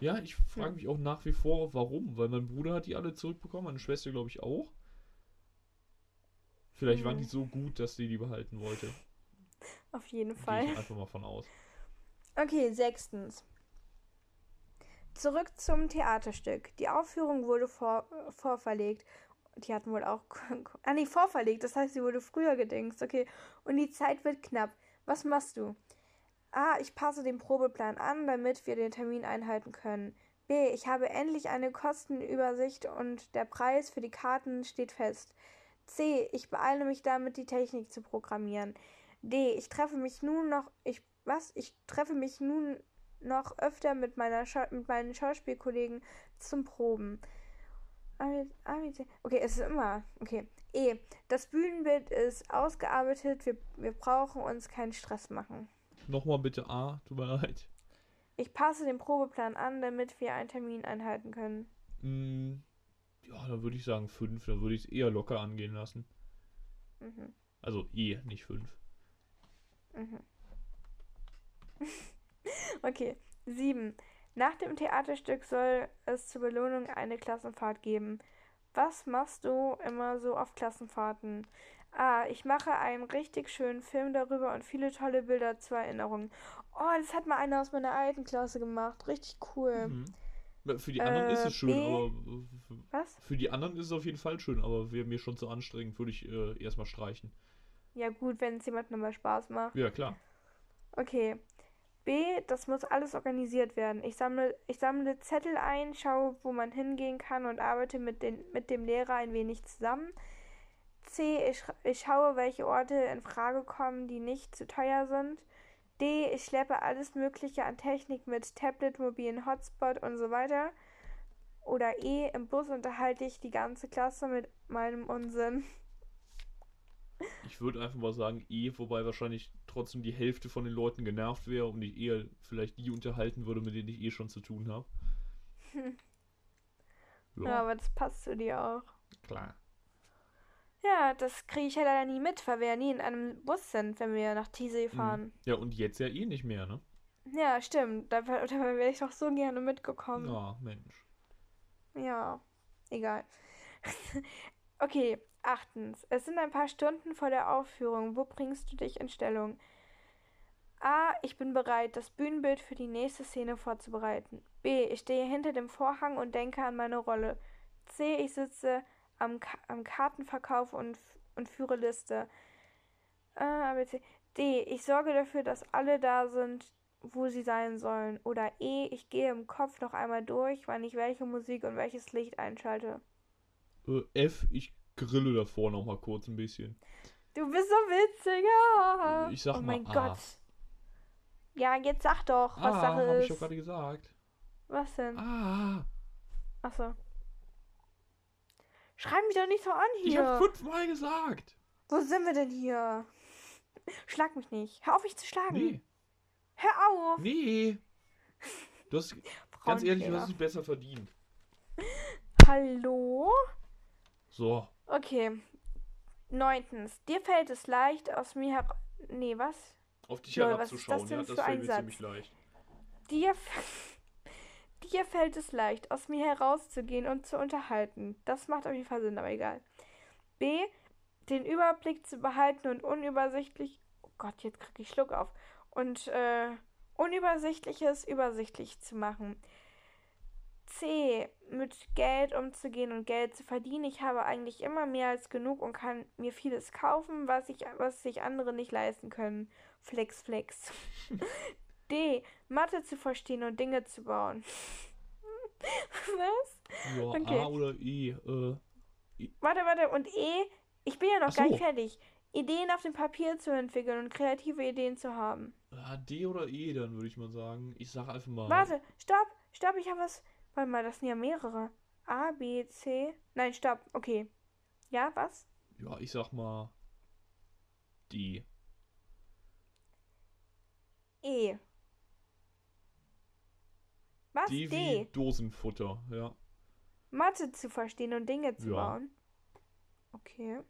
Ja, ich frage mich auch nach wie vor, warum. Weil mein Bruder hat die alle zurückbekommen, meine Schwester glaube ich auch. Vielleicht waren Hm. die so gut, dass sie die behalten wollte. Auf jeden Gehe Fall. ich einfach mal von aus. Okay, sechstens. Zurück zum Theaterstück. Die Aufführung wurde vor, vorverlegt. Die hatten wohl auch. Ah, nee, vorverlegt. Das heißt, sie wurde früher gedingst. Okay. Und die Zeit wird knapp. Was machst du? A. Ich passe den Probeplan an, damit wir den Termin einhalten können. B. Ich habe endlich eine Kostenübersicht und der Preis für die Karten steht fest. C. Ich beeile mich damit, die Technik zu programmieren. D. Ich treffe mich nun noch. Ich. Was? Ich treffe mich nun noch öfter mit, meiner mit meinen Schauspielkollegen zum Proben. Okay, es ist immer. Okay. E. Das Bühnenbild ist ausgearbeitet. Wir, wir brauchen uns keinen Stress machen. Nochmal bitte A, tut mir leid. Ich passe den Probeplan an, damit wir einen Termin einhalten können. Mm, ja, dann würde ich sagen 5. Dann würde ich es eher locker angehen lassen. Mhm. Also E, nicht 5. Mhm. okay. 7. Nach dem Theaterstück soll es zur Belohnung eine Klassenfahrt geben. Was machst du immer so auf Klassenfahrten? A. Ich mache einen richtig schönen Film darüber und viele tolle Bilder zur Erinnerung. Oh, das hat mal einer aus meiner alten Klasse gemacht. Richtig cool. Mhm. Für die anderen ist Äh, es schön, B. aber Was? für die anderen ist es auf jeden Fall schön, aber wäre mir schon zu anstrengend, würde ich äh, erstmal streichen. Ja, gut, wenn es jemandem mal Spaß macht. Ja, klar. Okay. B, das muss alles organisiert werden. Ich sammle, ich sammle Zettel ein, schaue, wo man hingehen kann und arbeite mit, den, mit dem Lehrer ein wenig zusammen. C, ich, ich schaue, welche Orte in Frage kommen, die nicht zu teuer sind. D, ich schleppe alles Mögliche an Technik mit Tablet, mobilen Hotspot und so weiter. Oder E, im Bus unterhalte ich die ganze Klasse mit meinem Unsinn. Ich würde einfach mal sagen E, wobei wahrscheinlich trotzdem die Hälfte von den Leuten genervt wäre und ich eher vielleicht die unterhalten würde, mit denen ich eh schon zu tun habe. Hm. Ja. ja, aber das passt zu dir auch. Klar. Ja, das kriege ich ja leider nie mit, weil wir ja nie in einem Bus sind, wenn wir nach Teesee mhm. fahren. Ja, und jetzt ja eh nicht mehr, ne? Ja, stimmt. Da, da wäre ich doch so gerne mitgekommen. Ja, Mensch. Ja, egal. okay, achtens. Es sind ein paar Stunden vor der Aufführung. Wo bringst du dich in Stellung? A. Ich bin bereit, das Bühnenbild für die nächste Szene vorzubereiten. B. Ich stehe hinter dem Vorhang und denke an meine Rolle. C. Ich sitze am, Ka am Kartenverkauf und, und führe Liste. Äh, D. Ich sorge dafür, dass alle da sind, wo sie sein sollen. Oder E. Ich gehe im Kopf noch einmal durch, wann ich welche Musik und welches Licht einschalte. Äh, F. Ich grille davor noch mal kurz ein bisschen. Du bist so witzig. Ja. Ich sag oh mal mein A. Gott. Ja, jetzt sag doch, was ah, Sache ist. hab ich doch gerade gesagt. Was denn? Ah. Achso. Schreib mich doch nicht so an hier. Ich hab fünfmal gesagt. Wo sind wir denn hier? Schlag mich nicht. Hör auf, mich zu schlagen. Nee. Hör auf. Nee. Du hast, ganz ehrlich, du hast es besser verdient. Hallo? So. Okay. Neuntens. Dir fällt es leicht, aus mir herab... Nee, was? Auf dich herabzuschauen, ja, das fällt mir Satz? ziemlich leicht. Dir... Dir fällt es leicht, aus mir herauszugehen und zu unterhalten. Das macht auf jeden Fall Sinn, aber egal. B. Den Überblick zu behalten und unübersichtlich. Oh Gott, jetzt krieg ich Schluck auf. Und äh, Unübersichtliches übersichtlich zu machen. C. Mit Geld umzugehen und Geld zu verdienen. Ich habe eigentlich immer mehr als genug und kann mir vieles kaufen, was, ich, was sich andere nicht leisten können. Flex, flex. D. Mathe zu verstehen und Dinge zu bauen. Was? Ja, okay. A oder E. Äh, e. Warte, warte. Und E? Ich bin ja noch so. gar nicht fertig. Ideen auf dem Papier zu entwickeln und kreative Ideen zu haben. Ja, D oder E, dann würde ich mal sagen. Ich sag einfach mal. Warte, stopp, stopp, ich habe was. Warte mal, das sind ja mehrere. A, B, C. Nein, stopp, okay. Ja, was? Ja, ich sag mal. D. E. Was? D, D? Dosenfutter, ja. Mathe zu verstehen und Dinge zu ja. bauen. Okay.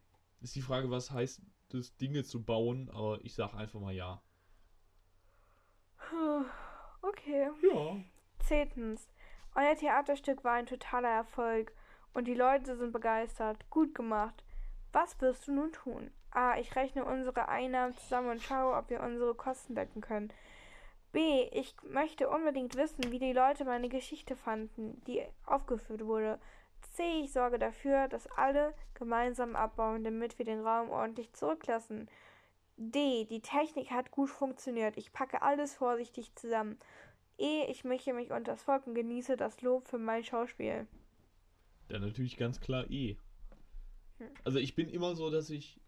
Ist die Frage, was heißt das, Dinge zu bauen, aber ich sag einfach mal ja. Okay. Ja. Zehntens. Euer Theaterstück war ein totaler Erfolg und die Leute sind begeistert. Gut gemacht. Was wirst du nun tun? A. Ich rechne unsere Einnahmen zusammen und schaue, ob wir unsere Kosten decken können. B. Ich möchte unbedingt wissen, wie die Leute meine Geschichte fanden, die aufgeführt wurde. C. Ich sorge dafür, dass alle gemeinsam abbauen, damit wir den Raum ordentlich zurücklassen. D. Die Technik hat gut funktioniert. Ich packe alles vorsichtig zusammen. E. Ich mische mich unter das Volk und genieße das Lob für mein Schauspiel. Dann natürlich ganz klar E. Hm. Also ich bin immer so, dass ich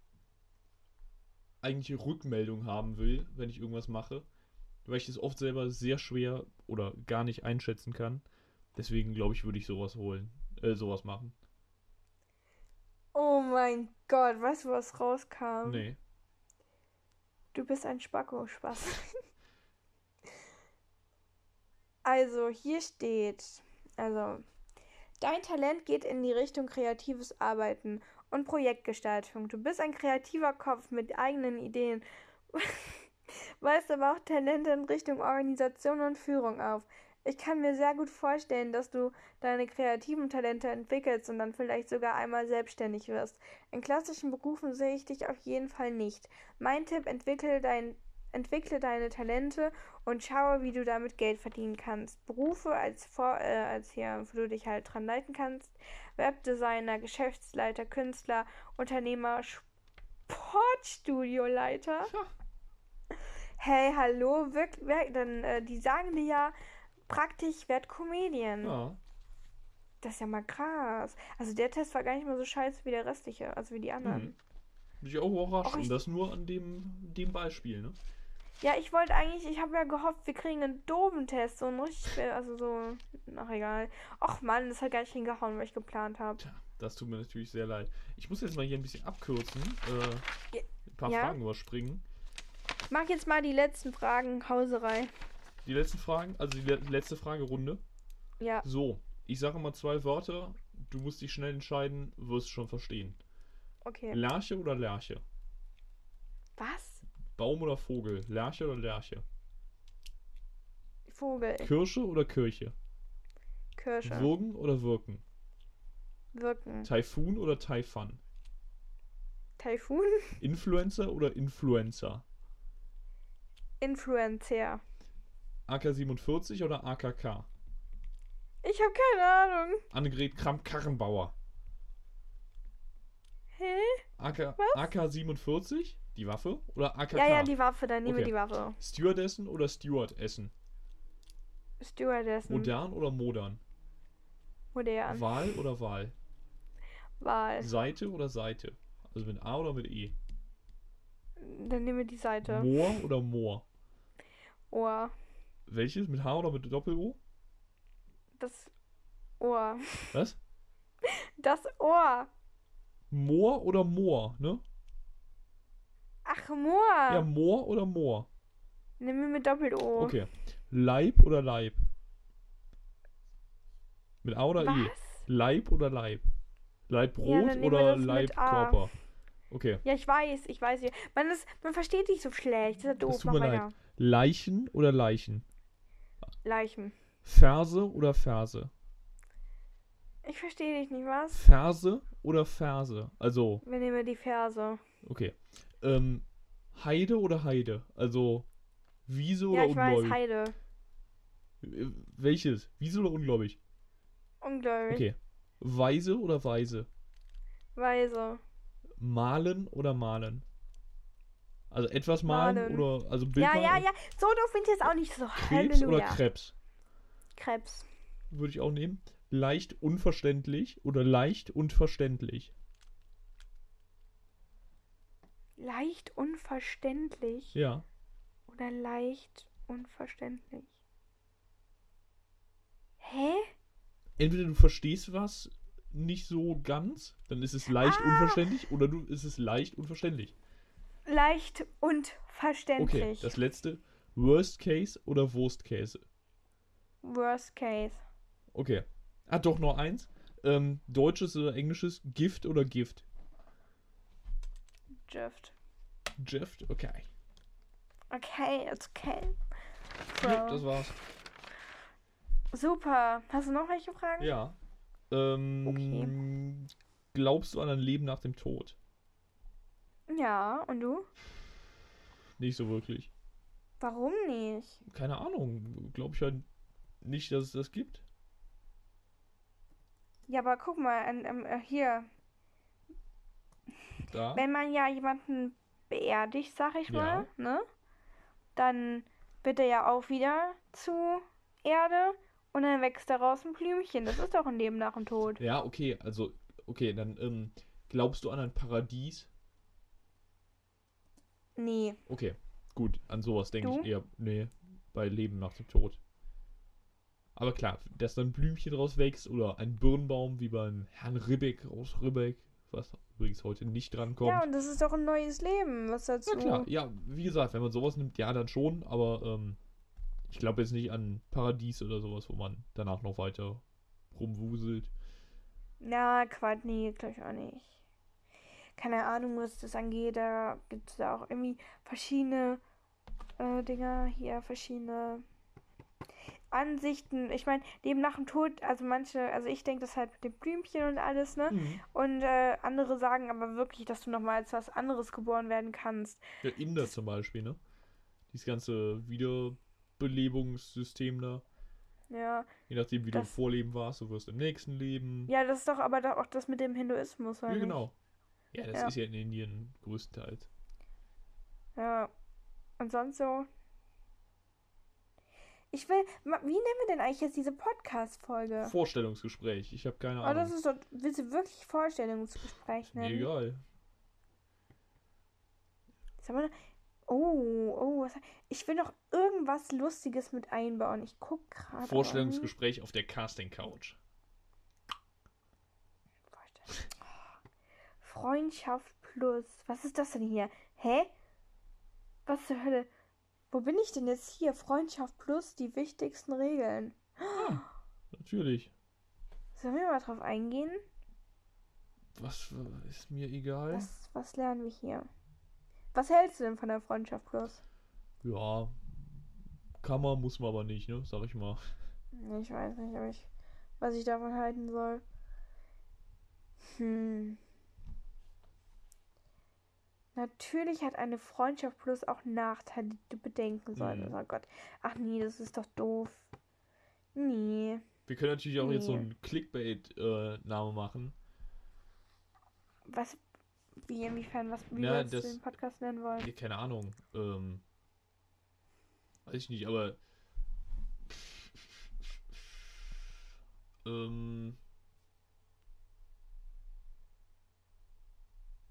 eigentlich Rückmeldung haben will, wenn ich irgendwas mache weil ich das oft selber sehr schwer oder gar nicht einschätzen kann. Deswegen glaube ich, würde ich sowas holen, äh, sowas machen. Oh mein Gott, weißt du, was rauskam? Nee. Du bist ein Spacko, Spaß. also, hier steht, also, dein Talent geht in die Richtung kreatives Arbeiten und Projektgestaltung. Du bist ein kreativer Kopf mit eigenen Ideen. weist aber auch Talente in Richtung Organisation und Führung auf. Ich kann mir sehr gut vorstellen, dass du deine kreativen Talente entwickelst und dann vielleicht sogar einmal selbstständig wirst. In klassischen Berufen sehe ich dich auf jeden Fall nicht. Mein Tipp, entwickle, dein, entwickle deine Talente und schaue, wie du damit Geld verdienen kannst. Berufe als, Vor äh, als hier, wo du dich halt dran leiten kannst. Webdesigner, Geschäftsleiter, Künstler, Unternehmer, Sportstudioleiter. Ja Hey, hallo, wirklich, wer- dann, äh, die sagen dir ja, praktisch werd Comedian. Ja. Das ist ja mal krass. Also der Test war gar nicht mal so scheiße wie der restliche, also wie die anderen. Mhm. Bin ich auch überrascht. Auch Und das nur an dem, dem Beispiel, ne? Ja, ich wollte eigentlich, ich habe ja gehofft, wir kriegen einen doofen Test, so ein richtig, also so, ach egal. Och Mann, das hat gar nicht hingehauen, was ich geplant habe. Tja, das tut mir natürlich sehr leid. Ich muss jetzt mal hier ein bisschen abkürzen. Äh, ein paar Ja? Fragen überspringen. Mach jetzt mal die letzten Fragen, Hauserei. Die letzten Fragen, also die le letzte Fragerunde. Ja, So, ich sage mal zwei Wörter. Du musst dich schnell entscheiden, wirst schon verstehen. okay. Lerche oder Lerche? Was? Baum oder Vogel? Lerche oder Lerche? Vogel, Kirsche oder Kirche? Kirsche, Würgen oder Wirken? Wirken, Taifun oder Taifan? Taifun, Influencer oder Influencer? Influencer. AK-47 oder AKK? Ich habe keine Ahnung. Annegret Kramp-Karrenbauer. Hä? AK, Was? AK-47, die Waffe, oder AKK? Ja, ja, die Waffe, dann nehmen wir Okay. die Waffe. Stewardessen oder Stewardessen? Stewardessen. Modern oder modern? Modern. Wahl oder Wahl? Wahl. Seite oder Seite? Also mit A oder mit E? Dann nehmen wir die Seite. Moor oder Moor? Ohr. Welches? Mit H oder mit Doppel-O? Das Ohr. Was? Das Ohr. Moor oder Moor, ne? Ach, Moor. Ja, Moor oder Moor? Nehmen wir mit Doppel-O. Okay. Leib oder Leib? Mit A oder? Was? Leib oder Leib? Leib Ja, oder das mit Leib A. Körper? Okay. Ja, ich weiß, ich weiß. Man, ist, man versteht dich so schlecht. Das ist ja doof. tut Mach mir weiter. Leichen oder Leichen? Leichen. Verse oder Verse? Ich verstehe dich nicht, was? Verse oder Verse? Also, Wir nehmen die Verse. okay. Ähm, Heide oder Heide? Also, Wiese oder Ja, ich weiß, ungläubig? Heide. Äh, Welches? Wiese oder ungläubig? Ungläubig. Okay. Weise oder Weise? Weise. Malen oder malen? Also etwas malen, Malen. oder also Bild Ja, ja, malen? ja. So doof finde ich jetzt auch nicht so. Krebs oder Halleluja. Krebs? Krebs. Würde ich auch nehmen. Leicht unverständlich oder leicht und verständlich? Leicht unverständlich. Ja. Oder leicht unverständlich. Hä? Entweder du verstehst was nicht so ganz, dann ist es leicht Ah. unverständlich, oder du ist es leicht unverständlich. Leicht und Okay, verständlich. das letzte. Worst Case oder Worst Case? Worst case. Okay. Ah, doch noch eins. Ähm, Deutsches oder Englisches? Gift oder Gift? Gift. Gift? Okay. Okay, it's okay. So. Ja, das war's. Super. Hast du noch welche Fragen? Ja. Ähm, Glaubst du an ein Leben nach dem Tod? Ja, und du? Nicht so wirklich. Warum nicht? Keine Ahnung. Glaube ich halt nicht, dass es das gibt. Ja, aber guck mal, an, ähm, äh, hier. Da. Wenn man ja jemanden beerdigt, sag ich Ja. mal, ne? Dann wird er ja auch wieder zu Erde und dann wächst daraus ein Blümchen. Das ist doch ein Leben nach dem Tod. Ja, okay, also, okay, dann ähm, glaubst du an ein Paradies? Nee. Okay, gut, an sowas denke ich eher, nee, bei Leben nach dem Tod. Aber klar, dass dann ein Blümchen draus wächst oder ein Birnbaum wie beim Herrn Ribbeck aus Ribbeck, was übrigens heute nicht drankommt. Ja, und das ist doch ein neues Leben. Was dazu? Ja klar, ja, wie gesagt, wenn man sowas nimmt, ja, dann schon, aber ähm, ich glaube jetzt nicht an Paradies oder sowas, wo man danach noch weiter rumwuselt. Ja, Quatsch, nee, glaube ich auch nicht. Keine Ahnung, was das angeht. Da gibt es da auch irgendwie verschiedene äh, Dinger hier, verschiedene Ansichten. Ich meine, Leben nach dem Tod, also manche, also ich denke das halt mit dem Blümchen und alles, ne? Mhm. Und äh, andere sagen aber wirklich, dass du nochmal als was anderes geboren werden kannst. Ja, Inder zum Beispiel, ne? Dieses ganze Wiederbelebungssystem da. Ja. Je nachdem, wie du im Das- Vorleben warst, du wirst im nächsten Leben. Ja, das ist doch aber auch das mit dem Hinduismus, oder Ja, genau. Ja, das Ja. ist ja in Indien größtenteils. Ja. Und sonst so. Ich will. Wie nennen wir denn eigentlich jetzt diese Podcast-Folge? Vorstellungsgespräch. Ich habe keine Oh, das Ahnung. ist doch. Willst du wirklich Vorstellungsgespräch nennen? egal. Sag mal, oh, oh, was, ich will noch irgendwas Lustiges mit einbauen. Ich guck gerade. aber- Vorstellungsgespräch auf der Casting Couch. Vorstell- Oh. Freundschaft plus. Was ist das denn hier? Hä? Was zur Hölle? Wo bin ich denn jetzt hier? Freundschaft plus die wichtigsten Regeln. Natürlich. Sollen wir mal drauf eingehen? Was äh, ist mir egal? Was, was lernen wir hier? Was hältst du denn von der Freundschaft plus? Ja. Kann man, muss man aber nicht, ne? Sag ich mal. Ich weiß nicht, ob ich, was ich davon halten soll. Hm. Natürlich hat eine Freundschaft plus auch Nachteile, die du bedenken solltest. Mhm. Oh Gott. Ach nee, das ist doch doof. Nee. Wir können natürlich auch jetzt so Nee. einen Clickbait-Name machen. Was, wie, inwiefern, was, wie jetzt das- den Podcast nennen wollen? Ja, keine Ahnung. Ähm, weiß ich nicht, aber. Ähm.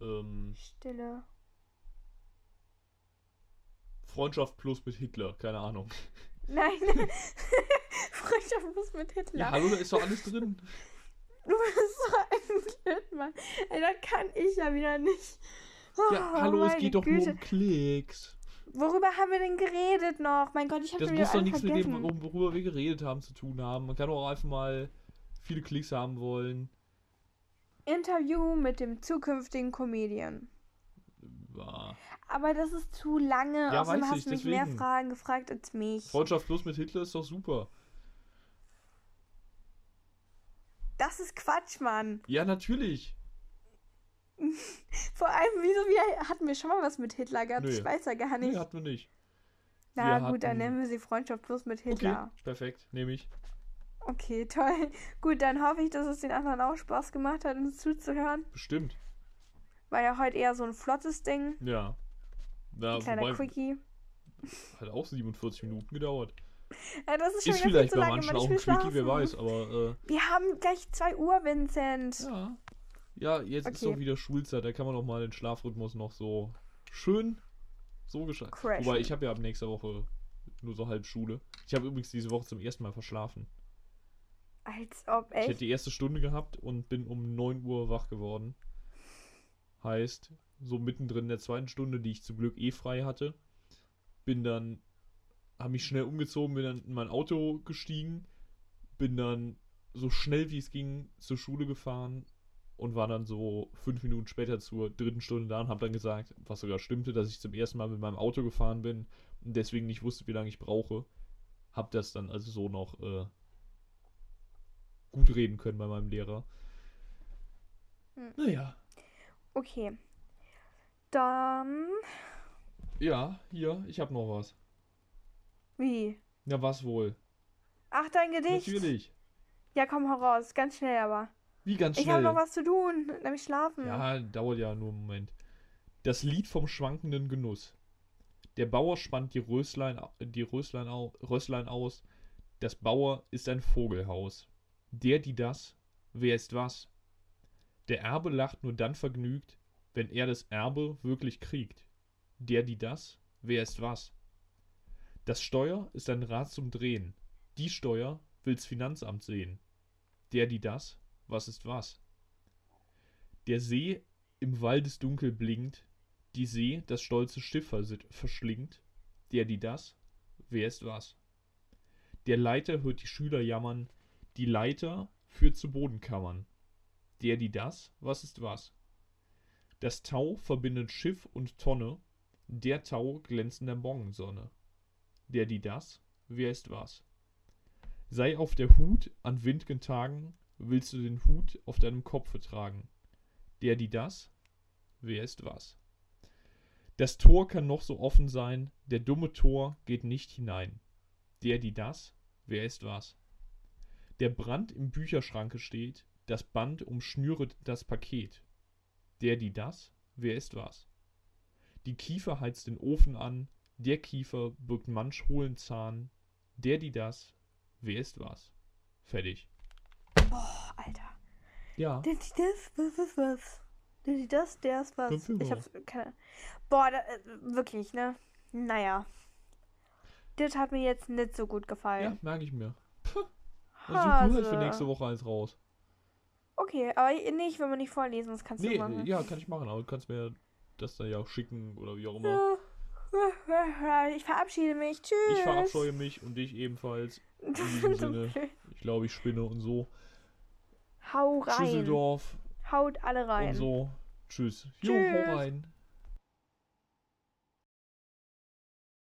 Ähm, Stille. Freundschaft plus mit Hitler, keine Ahnung. Nein. Freundschaft plus mit Hitler. Ja, hallo, da ist doch alles drin. Du bist so ein Blödmann. Ey, das kann ich ja wieder nicht. Oh, Ja, hallo, es geht doch nur Güte. um Klicks. Worüber haben wir denn geredet noch? Mein Gott, ich habe Das muss doch nichts mit dem, vergessen. worüber wir geredet haben, zu tun haben. Man kann doch auch einfach mal viele Klicks haben wollen. Interview mit dem zukünftigen Comedian. Ja. Aber das ist zu lange. Ja, Außerdem weiß hast ich, du mich mehr deswegen. Fragen gefragt als mich. Freundschaft plus mit Hitler ist doch super. Das ist Quatsch, Mann. Ja, natürlich. Vor allem, wieso wir hatten wir schon mal was mit Hitler gehabt? Nö. Ich weiß ja gar nicht. Nee, hatten wir nicht. Na wir gut, dann hatten- nennen wir sie Freundschaft plus mit Okay, Hitler. perfekt, nehme ich. Okay, toll. Gut, dann hoffe ich, dass es den anderen auch Spaß gemacht hat, uns zuzuhören. Bestimmt. War ja heute eher so ein flottes Ding. Ja. Na, Ein kleiner Quickie. hat auch 47 Minuten gedauert. Ja, das ist schon Ist vielleicht viel bei manchen auch ein Quickie, wer weiß, aber Wir haben gleich 2 Uhr, Vincent. äh, ja. Ja, jetzt ist Okay. doch wieder Schulzeit, da kann man doch mal den Schlafrhythmus noch so schön so. Crashen. Wobei, ich habe ja ab nächster Woche nur so halb Schule. Ich habe übrigens diese Woche zum ersten Mal verschlafen. Als ob, Ich hätte echt? die erste Stunde gehabt und bin um 9 Uhr wach geworden. Heißt, so mittendrin in der zweiten Stunde, die ich zum Glück eh frei hatte, bin dann, habe mich schnell umgezogen, bin dann in mein Auto gestiegen, bin dann so schnell wie es ging zur Schule gefahren und war dann so fünf Minuten später zur dritten Stunde da und habe dann gesagt, was sogar stimmte, dass ich zum ersten Mal mit meinem Auto gefahren bin und deswegen nicht wusste, wie lange ich brauche. Hab das dann also so noch äh, gut reden können bei meinem Lehrer. Hm. Naja. Okay. Dann. Ja, hier, ich habe noch was. Wie? Ja, was wohl? Ach, dein Gedicht. Natürlich. Ja, komm heraus. Ganz schnell aber. Wie ganz Ich habe schnell. noch was zu tun, nämlich schlafen. Ja, dauert ja nur einen Moment. Das Lied vom schwankenden Genuss. Der Bauer spannt die Röslein, die Röslein, au, Röslein aus. Das Bauer ist ein Vogelhaus. Der, die das, wer ist was? Der Erbe lacht nur dann vergnügt, wenn er das Erbe wirklich kriegt. Der, die das, wer ist was? Das Steuer ist ein Rad zum Drehen. Die Steuer will's Finanzamt sehen. Der, die das, was ist was? Der See im Waldesdunkel blinkt, die See das stolze Schiff verschlingt, der die das, wer ist was? Der Leiter hört die Schüler jammern, die Leiter führt zu Bodenkammern, der die das, was ist was? Das Tau verbindet Schiff und Tonne, der Tau glänzt in der Morgensonne, der die das, wer ist was? Sei auf der Hut an windgen Tagen, willst du den Hut auf deinem Kopfe tragen, der die das, wer ist was? Das Tor kann noch so offen sein, der dumme Tor geht nicht hinein. Der die das, wer ist was? Der Brand im Bücherschranke steht, das Band umschnüret das Paket. Der die das, wer ist was? Die Kiefer heizt den Ofen an, Der Kiefer birgt manch hohlen Zahn. Der, die das. Wer ist was? Fertig. Boah, Alter. Ja. Der, die das, was ist was? Der, die das, der ist was. Ich hab's keine. Boah, da, äh, wirklich, ne? Naja. Das hat mir jetzt nicht so gut Ja, gefallen. merke ich mir. Puh. Also du halt für nächste Woche eins raus. Okay, aber ich will mir nicht vorlesen, das kannst Nee, du machen. ja, kann ich machen, aber du kannst mir das dann ja auch schicken oder wie auch immer. Ja. Ich verabschiede mich. Tschüss. Ich verabscheue mich und dich ebenfalls. In diesem Sinne, ich glaube, ich spinne und so. Hau rein. Schüsseldorf Haut alle rein. und so. Tschüss. Jo, Tschüss. hau rein.